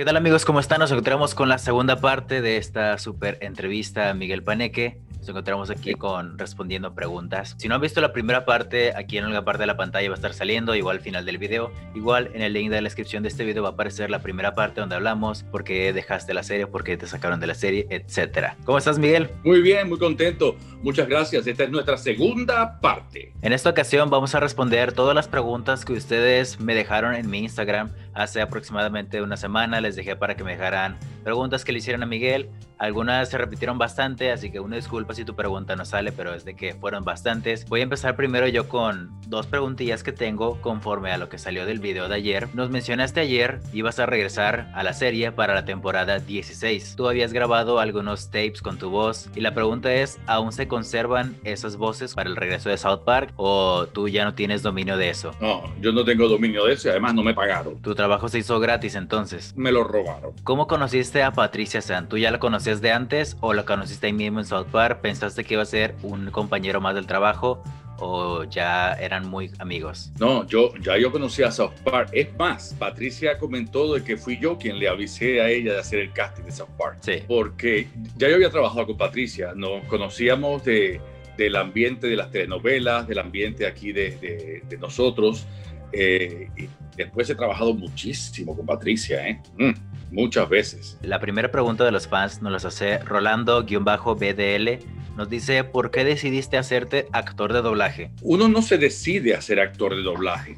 ¿Qué tal amigos? ¿Cómo están? Nos encontramos con la segunda parte de esta super entrevista a Miguel Paneque. Nos encontramos aquí con respondiendo preguntas. Si no han visto la primera parte, aquí en la parte de la pantalla va a estar saliendo, igual al final del video. Igual en el link de la descripción de este video va a aparecer la primera parte donde hablamos por qué dejaste la serie, por qué te sacaron de la serie, etcétera. ¿Cómo estás, Miguel? Muy bien, muy contento. Muchas gracias. Esta es nuestra segunda parte. En esta ocasión vamos a responder todas las preguntas que ustedes me dejaron en mi Instagram hace aproximadamente una semana. Les dejé para que me dejaran preguntas que le hicieran a Miguel. Algunas se repitieron bastante, así que una disculpa si tu pregunta no sale, pero es de que fueron bastantes. Voy a empezar primero yo con dos preguntillas que tengo conforme a lo que salió del video de ayer. Nos mencionaste ayer, ibas a regresar a la serie para la temporada 16. Tú habías grabado algunos tapes con tu voz y la pregunta es, ¿aún se conservan esas voces para el regreso de South Park o tú ya no tienes dominio de eso? No, yo no tengo dominio de eso y además no me pagaron. Tu trabajo se hizo gratis entonces. Me lo robaron. ¿Cómo conociste a Patricia San? ¿Tú ya la conocías de antes o la conociste ahí mismo en South Park? ¿Pensaste que iba a ser un compañero más del trabajo o ya eran muy amigos? No, yo ya yo conocía a South Park. Es más, Patricia comentó de que fui yo quien le avisé a ella de hacer el casting de South Park. Sí. Porque ya yo había trabajado con Patricia, nos conocíamos de, del ambiente de las telenovelas, del ambiente aquí de, de, de nosotros. Eh, y después he trabajado muchísimo con Patricia, ¿eh? Mm, muchas veces. La primera pregunta de los fans nos las hace Rolando-BDL. Nos dice, ¿por qué decidiste hacerte actor de doblaje? Uno no se decide a ser actor de doblaje.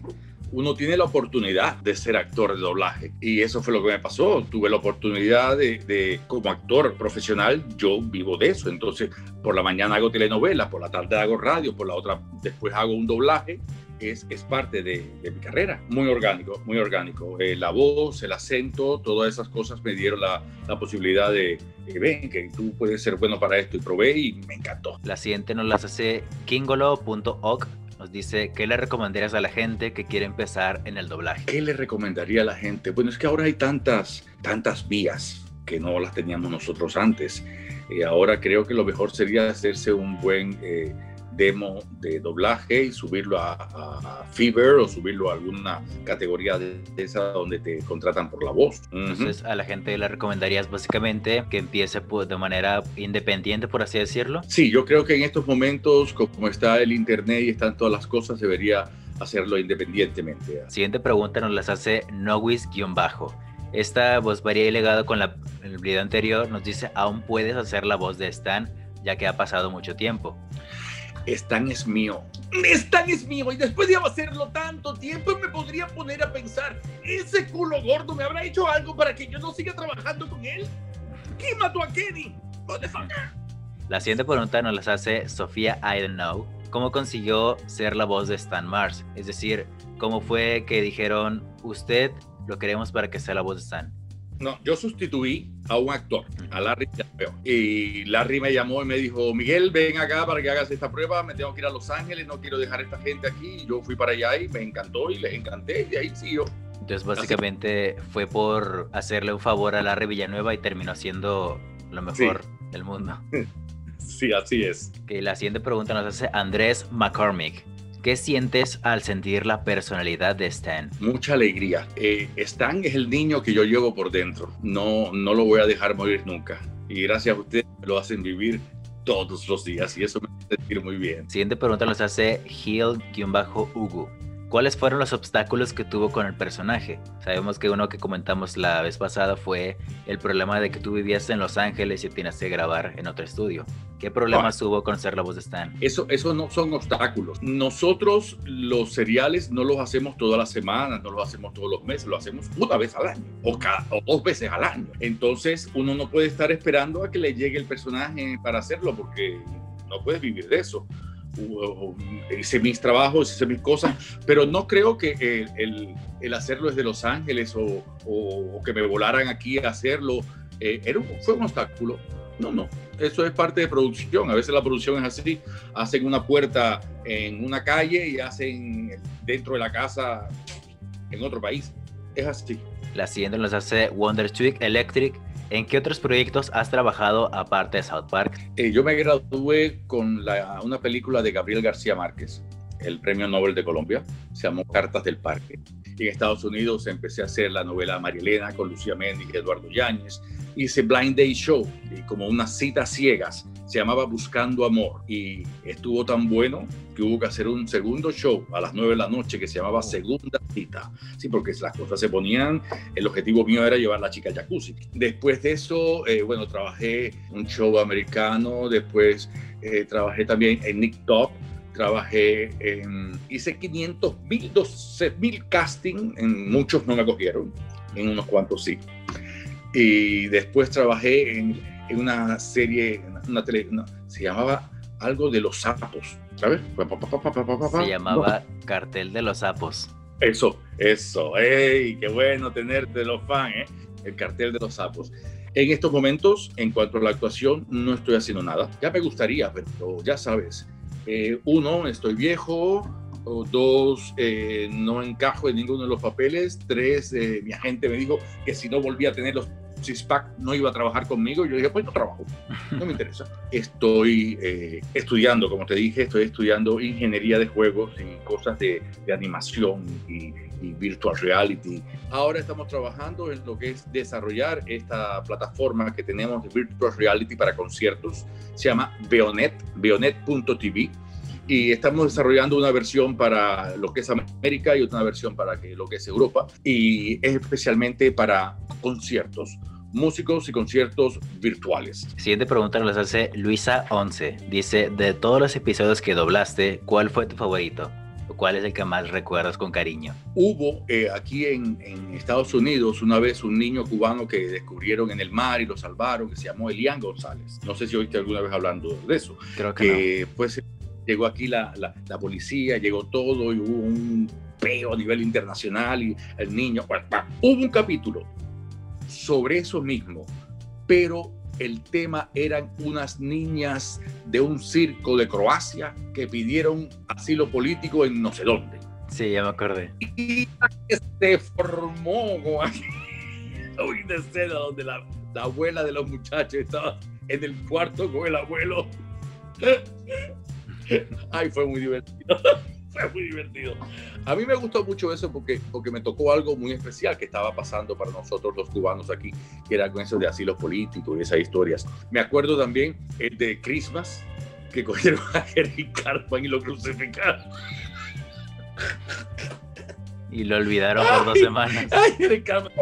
Uno tiene la oportunidad de ser actor de doblaje. Y eso fue lo que me pasó. Tuve la oportunidad de, de como actor profesional, yo vivo de eso. Entonces, por la mañana hago telenovelas, por la tarde hago radio, por la otra después hago un doblaje es, es parte de, de, mi carrera. Muy orgánico, muy orgánico. Eh, la voz, el acento, todas esas cosas me dieron la, la posibilidad de, que ven, que tú puedes ser bueno para esto y probé y me encantó. La siguiente nos las hace kingolo.org. Nos dice, ¿qué le recomendarías a la gente que quiere empezar en el doblaje? ¿Qué le recomendaría a la gente? Bueno, es que ahora hay tantas, tantas vías que no las teníamos nosotros antes. Y ahora creo que lo mejor sería hacerse un buen... Eh, demo de doblaje y subirlo a, a, Fever o subirlo a alguna categoría de, de, esa donde te contratan por la voz. Entonces uh -huh. a la gente le recomendarías básicamente que empiece pues, de manera independiente, por así decirlo. Sí, yo creo que en estos momentos, como está el internet y están todas las cosas, debería hacerlo independientemente. Siguiente pregunta nos las hace Nowis-bajo. Esta voz varía y legado con la, el video anterior. Nos dice, aún puedes hacer la voz de Stan, ya que ha pasado mucho tiempo. Stan es mío. Stan es mío. Y después de hacerlo tanto tiempo, me podría poner a pensar, ese culo gordo me habrá hecho algo para que yo no siga trabajando con él. ¿Quién mató a Kenny? La siguiente pregunta nos las hace Sofía I don't know. ¿Cómo consiguió ser la voz de Stan Mars? Es decir, ¿cómo fue que dijeron, usted lo queremos para que sea la voz de Stan? No, yo sustituí a un actor, a Larry. Y Larry me llamó y me dijo, Miguel, ven acá para que hagas esta prueba, me tengo que ir a Los Ángeles, no quiero dejar a esta gente aquí. Y yo fui para allá y me encantó y les encanté y ahí siguió. Entonces básicamente así. fue por hacerle un favor a Larry Villanueva y terminó siendo lo mejor sí. del mundo. Sí, así es. Okay, la siguiente pregunta nos hace Andrés McCormick. ¿Qué sientes al sentir la personalidad de Stan? Mucha alegría. Eh, Stan es el niño que yo llevo por dentro. No, no lo voy a dejar morir nunca. Y gracias a ustedes lo hacen vivir todos los días y eso me hace sentir muy bien. Siguiente pregunta nos hace Hill-Hugo. ¿Cuáles fueron los obstáculos que tuvo con el personaje? Sabemos que uno que comentamos la vez pasada fue el problema de que tú vivías en Los Ángeles y tienes que grabar en otro estudio. ¿Qué problemas ah. hubo con ser la voz de Stan? Eso, eso no son obstáculos. Nosotros los seriales no los hacemos todas las semanas, no los hacemos todos los meses, lo hacemos una vez al año o, cada, o dos veces al año. Entonces uno no puede estar esperando a que le llegue el personaje para hacerlo porque no puedes vivir de eso hice mis trabajos, hice mis cosas, pero no creo que el, el, hacerlo desde Los Ángeles o, que me volaran aquí a hacerlo eh, era un, fue un obstáculo. No, no, eso es parte de producción. A veces la producción es así, hacen una puerta en una calle y hacen dentro de la casa en otro país. Es así. La siguiente nos hace Wonder Twig Electric. ¿En qué otros proyectos has trabajado aparte de South Park? Eh, yo me gradué con la, una película de Gabriel García Márquez, el Premio Nobel de Colombia, se llamó Cartas del Parque. en Estados Unidos empecé a hacer la novela Marielena con Lucía Méndez y Eduardo Yáñez. Hice Blind Day Show, como unas citas ciegas. Se llamaba Buscando Amor y estuvo tan bueno que hubo que hacer un segundo show a las 9 de la noche que se llamaba oh. Segunda Cita. Sí, porque las cosas se ponían, el objetivo mío era llevar la chica a jacuzzi. Después de eso, eh, bueno, trabajé un show americano, después eh, trabajé también en Nick Top, trabajé en, hice 500 mil, 12 mil casting, en muchos no me cogieron, en unos cuantos sí. Y después trabajé en, en una serie, una tele, se llamaba algo de los sapos, ¿sabes? Se llamaba Cartel de los sapos. Eso, eso, ¡ey! Qué bueno tenerte los fans, ¿eh? El cartel de los sapos. En estos momentos, en cuanto a la actuación, no estoy haciendo nada. Ya me gustaría, pero ya sabes, eh, uno, estoy viejo, dos, eh, no encajo en ninguno de los papeles, tres, eh, mi agente me dijo que si no volvía a tener los CISPAC no iba a trabajar conmigo. Yo dije, pues no trabajo, no me interesa. Estoy estudiando, como te dije, estoy estudiando ingeniería de juegos y cosas de, de animación y, y virtual reality. Ahora estamos trabajando en lo que es desarrollar esta plataforma que tenemos de virtual reality para conciertos. Se llama Beonet, beonet.tv. Y estamos desarrollando una versión para lo que es América y otra versión para lo que es Europa. Y es especialmente para conciertos músicos y conciertos virtuales. Siguiente pregunta nos hace Luisa 11. Dice, de todos los episodios que doblaste, ¿cuál fue tu favorito? ¿Cuál es el que más recuerdas con cariño? Hubo eh, aquí en, Estados Unidos una vez un niño cubano que descubrieron en el mar y lo salvaron, que se llamó Elian González. No sé si oíste alguna vez hablando de eso. Creo que, pues llegó aquí la, la, policía, llegó todo y hubo un peo a nivel internacional y el niño, hubo un capítulo sobre eso mismo, pero el tema eran unas niñas de un circo de Croacia que pidieron asilo político en no sé dónde. Sí, ya me acordé. Y se formó una escena donde la, la abuela de los muchachos estaba en el cuarto con el abuelo. Ay, fue muy divertido. fue muy divertido. A mí me gustó mucho eso porque, porque me tocó algo muy especial que estaba pasando para nosotros los cubanos aquí, que era con eso de asilos políticos y esas historias. Me acuerdo también el de Christmas, que cogieron a Eric Cartman y lo crucificaron. Y lo olvidaron por dos semanas. Ay, Eric Cartman.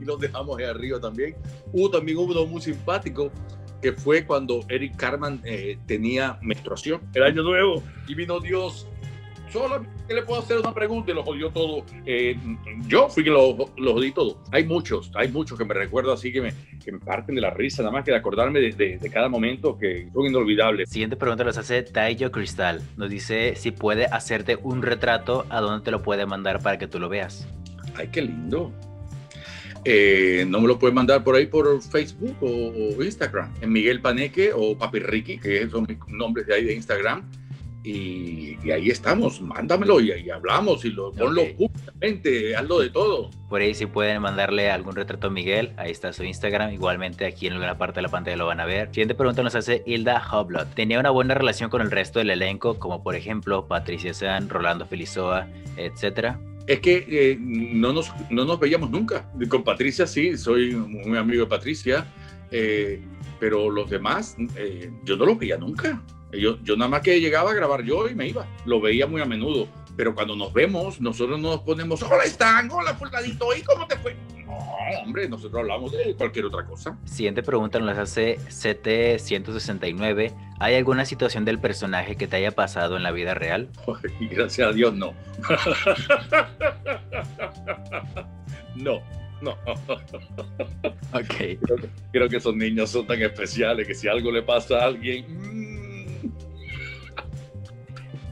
Y los dejamos ahí arriba también. Hubo también uno muy simpático que fue cuando Eric Carman eh, tenía menstruación, el año nuevo, y vino Dios. Solo que le puedo hacer una pregunta y lo jodió todo. Eh, yo fui que lo, lo, jodí todo. Hay muchos, hay muchos que me recuerdo así que me, que me parten de la risa, nada más que de acordarme de, de, cada momento que son inolvidables. Siguiente pregunta nos hace Taiyo Cristal. Nos dice si puede hacerte un retrato, a dónde te lo puede mandar para que tú lo veas. Ay, qué lindo. Eh, no me lo puedes mandar por ahí por Facebook o, Instagram. En Miguel Paneque o Papi Ricky, que son mis nombres de ahí de Instagram. Y, ahí estamos, mándamelo y, hablamos y lo, ponlo públicamente, hazlo de todo. Por ahí si pueden mandarle algún retrato a Miguel, ahí está su Instagram, igualmente aquí en alguna parte de la pantalla lo van a ver. Siguiente pregunta nos hace Hilda Hoblot. ¿Tenía una buena relación con el resto del elenco, como por ejemplo Patricia San, Rolando Felizoa, etcétera? Es que eh, no, nos, no nos veíamos nunca. Con Patricia sí, soy muy amigo de Patricia, eh, pero los demás eh, yo no los veía nunca. Yo, yo nada más que llegaba a grabar yo y me iba. Lo veía muy a menudo. Pero cuando nos vemos, nosotros nos ponemos, hola Stan, hola fulanito, ¿y cómo te fue? No, hombre, nosotros hablamos de cualquier otra cosa. Siguiente pregunta nos hace CT169. ¿Hay alguna situación del personaje que te haya pasado en la vida real? gracias a Dios, no. no. No. Ok. Creo, creo, que esos niños son tan especiales que si algo le pasa a alguien,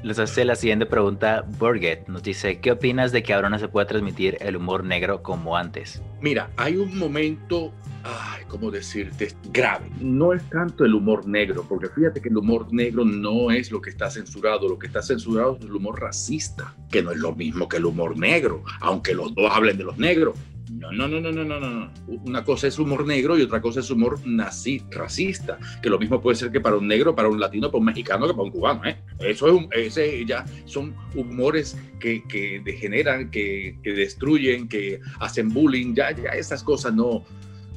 les hace la siguiente pregunta Burget. Nos dice, ¿qué opinas de que ahora no se pueda transmitir el humor negro como antes? Mira, hay un momento, ay, ¿cómo decirte? Grave. No es tanto el humor negro, porque fíjate que el humor negro no es lo que está censurado. Lo que está censurado es el humor racista, que no es lo mismo que el humor negro, aunque los dos hablen de los negros. No, no, no, no, no, no, no. Una cosa es humor negro y otra cosa es humor nazi, racista. Que lo mismo puede ser que para un negro, para un latino, para un mexicano, que para un cubano. ¿eh? Eso es un, ese ya son humores que, que degeneran, que, que, destruyen, que hacen bullying. Ya, ya esas cosas no,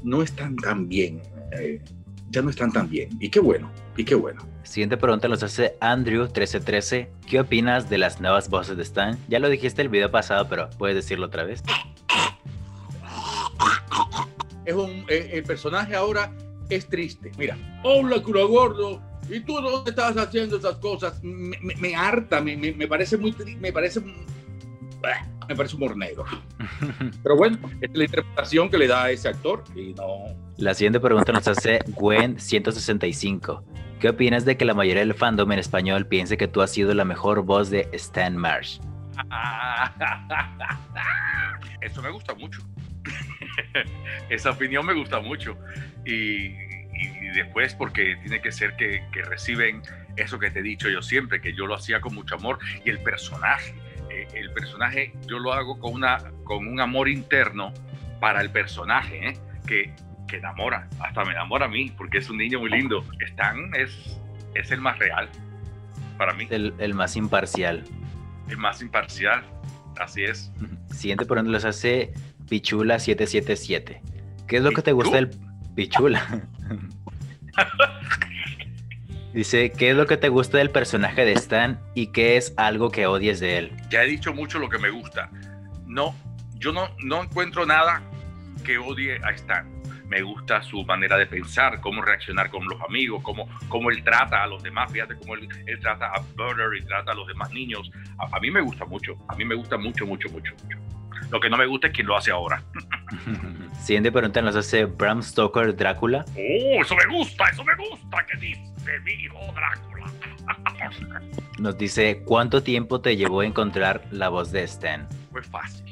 no están tan bien. Eh, ya no están tan bien. Y qué bueno, y qué bueno. Siguiente pregunta nos hace Andrew1313. ¿Qué opinas de las nuevas voces de Stan? Ya lo dijiste el video pasado, pero puedes decirlo otra vez. Es un, eh, el personaje ahora es triste. Mira, hola cura gordo, ¿y tú dónde estás haciendo esas cosas? Me, harta, me, me, parece muy me parece me parece humor negro. Pero bueno, es la interpretación que le da a ese actor y no. La siguiente pregunta nos hace Gwen 165. ¿Qué opinas de que la mayoría del fandom en español piense que tú has sido la mejor voz de Stan Marsh? Eso me gusta mucho. Esa opinión me gusta mucho. Y, después porque tiene que ser que, reciben eso que te he dicho yo siempre, que yo lo hacía con mucho amor. Y el personaje, eh, el personaje yo lo hago con, una, con un amor interno para el personaje, ¿eh? que que enamora, hasta me enamora a mí, porque es un niño muy lindo. Stan es, es el más real para mí. El, el más imparcial. El más imparcial, así es. Siguiente por los hace Pichula 777. ¿Qué es lo que te gusta del Pichula? Dice, ¿qué es lo que te gusta del personaje de Stan y qué es algo que odies de él? Ya he dicho mucho lo que me gusta. No, yo no, no encuentro nada que odie a Stan me gusta su manera de pensar, cómo reaccionar con los amigos, cómo, cómo él trata a los demás, fíjate cómo él, trata a Burner y trata a los demás niños. A, mí me gusta mucho, a mí me gusta mucho, mucho, mucho, mucho. Lo que no me gusta es quién lo hace ahora. Siguiente pregunta nos hace Bram Stoker Drácula. Oh, eso me gusta, eso me gusta que dice mi hijo Drácula. nos dice, ¿cuánto tiempo te llevó a encontrar la voz de Stan? Fue fácil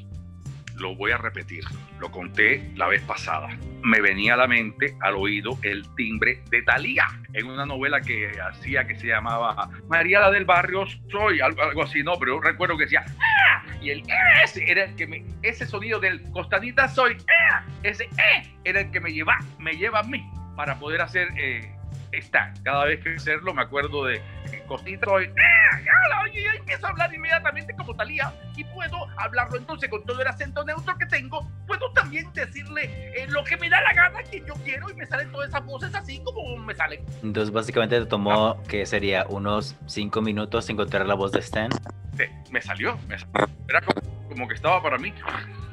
lo voy a repetir, lo conté la vez pasada. Me venía a la mente, al oído, el timbre de Talía en una novela que hacía que se llamaba María la del Barrio Soy, algo, así, no, pero recuerdo que decía ¡Ah! y el ese era el que me, ese sonido del Costanita Soy, ¡Ah! ese ¡Eh! era el que me lleva, me lleva a mí para poder hacer eh, está. Cada vez que hacerlo me acuerdo de Cosita soy, ¡Ah! y empiezo a hablar inmediatamente como Talía puedo hablarlo entonces con todo el acento neutro que tengo. Puedo también decirle eh, lo que me da la gana, que yo quiero y me salen todas esas voces así como me salen. Entonces básicamente te tomó, que sería unos cinco minutos encontrar la voz de Stan. Sí, me salió, me salió. Era como, como que estaba para mí.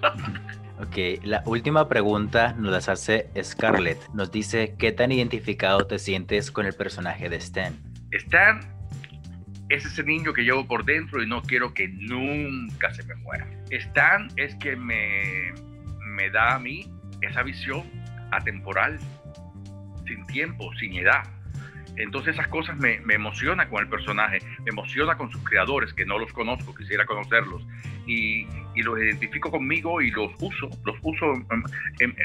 Ok, la última pregunta nos las hace Scarlett. Nos dice, ¿qué tan identificado te sientes con el personaje de Stan? Stan es ese niño que llevo por dentro y no quiero que nunca se me muera. Stan es que me, me da a mí esa visión atemporal, sin tiempo, sin edad. Entonces esas cosas me, me emocionan con el personaje, me emociona con sus creadores, que no los conozco, quisiera conocerlos. Y, y, los identifico conmigo y los uso, los uso en,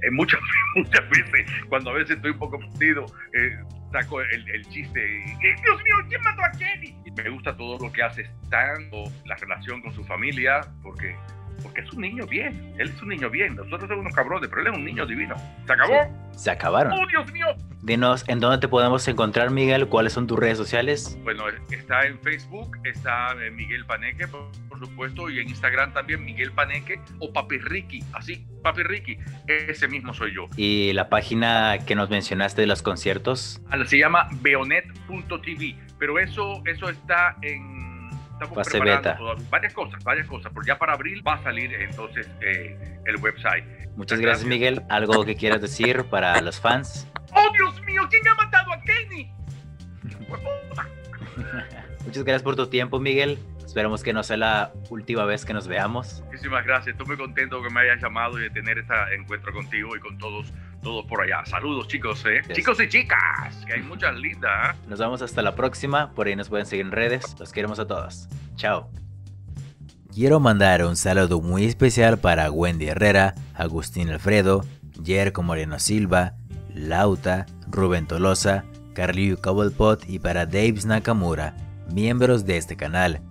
en, muchas, muchas veces, cuando a veces estoy un poco perdido, eh, saco el, el chiste y, Dios mío, ¿quién mató a Kenny? Y me gusta todo lo que hace Stan, la relación con su familia, porque porque es un niño bien. Él es un niño bien. Nosotros somos unos cabrones, pero él es un niño divino. ¿Se acabó? se acabaron. ¡Oh, Dios mío! Dinos, ¿en dónde te podemos encontrar, Miguel? ¿Cuáles son tus redes sociales? Bueno, está en Facebook, está en Miguel Paneque, por, supuesto, y en Instagram también Miguel Paneque o Papi Ricky, así, Papi Ricky, ese mismo soy yo. ¿Y la página que nos mencionaste de los conciertos? Ah, se llama beonet.tv, pero eso, eso está en estamos preparando varias cosas, varias cosas, porque ya para abril va a salir entonces eh, el website. Muchas gracias, Miguel. ¿Algo que quieras decir para los fans? ¡Oh, Dios mío! ¿Quién ha matado a Kenny? Muchas gracias por tu tiempo, Miguel. Esperamos que no sea la última vez que nos veamos. Muchísimas gracias. Estoy muy contento que me hayas llamado y de tener este encuentro contigo y con todos todos por allá. Saludos, chicos, ¿eh? Chicos y chicas, que hay muchas lindas. Nos vemos hasta la próxima. Por ahí nos pueden seguir en redes. Los queremos a todos. Chao. Quiero mandar un saludo muy especial para Wendy Herrera, Agustín Alfredo, Jerko Moreno Silva, Lauta, Rubén Tolosa, Carliu Cobblepot y para Daves Nakamura, miembros de este canal.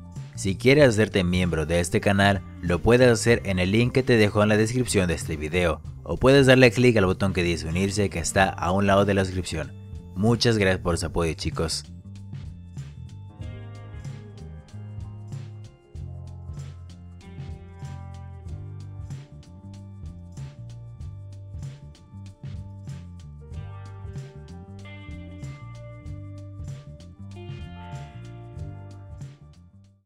Si quieres hacerte miembro de este canal, lo puedes hacer en el link que te dejo en la descripción de este video, o puedes darle clic al botón que dice unirse que está a un lado de la descripción. Muchas gracias por su apoyo chicos.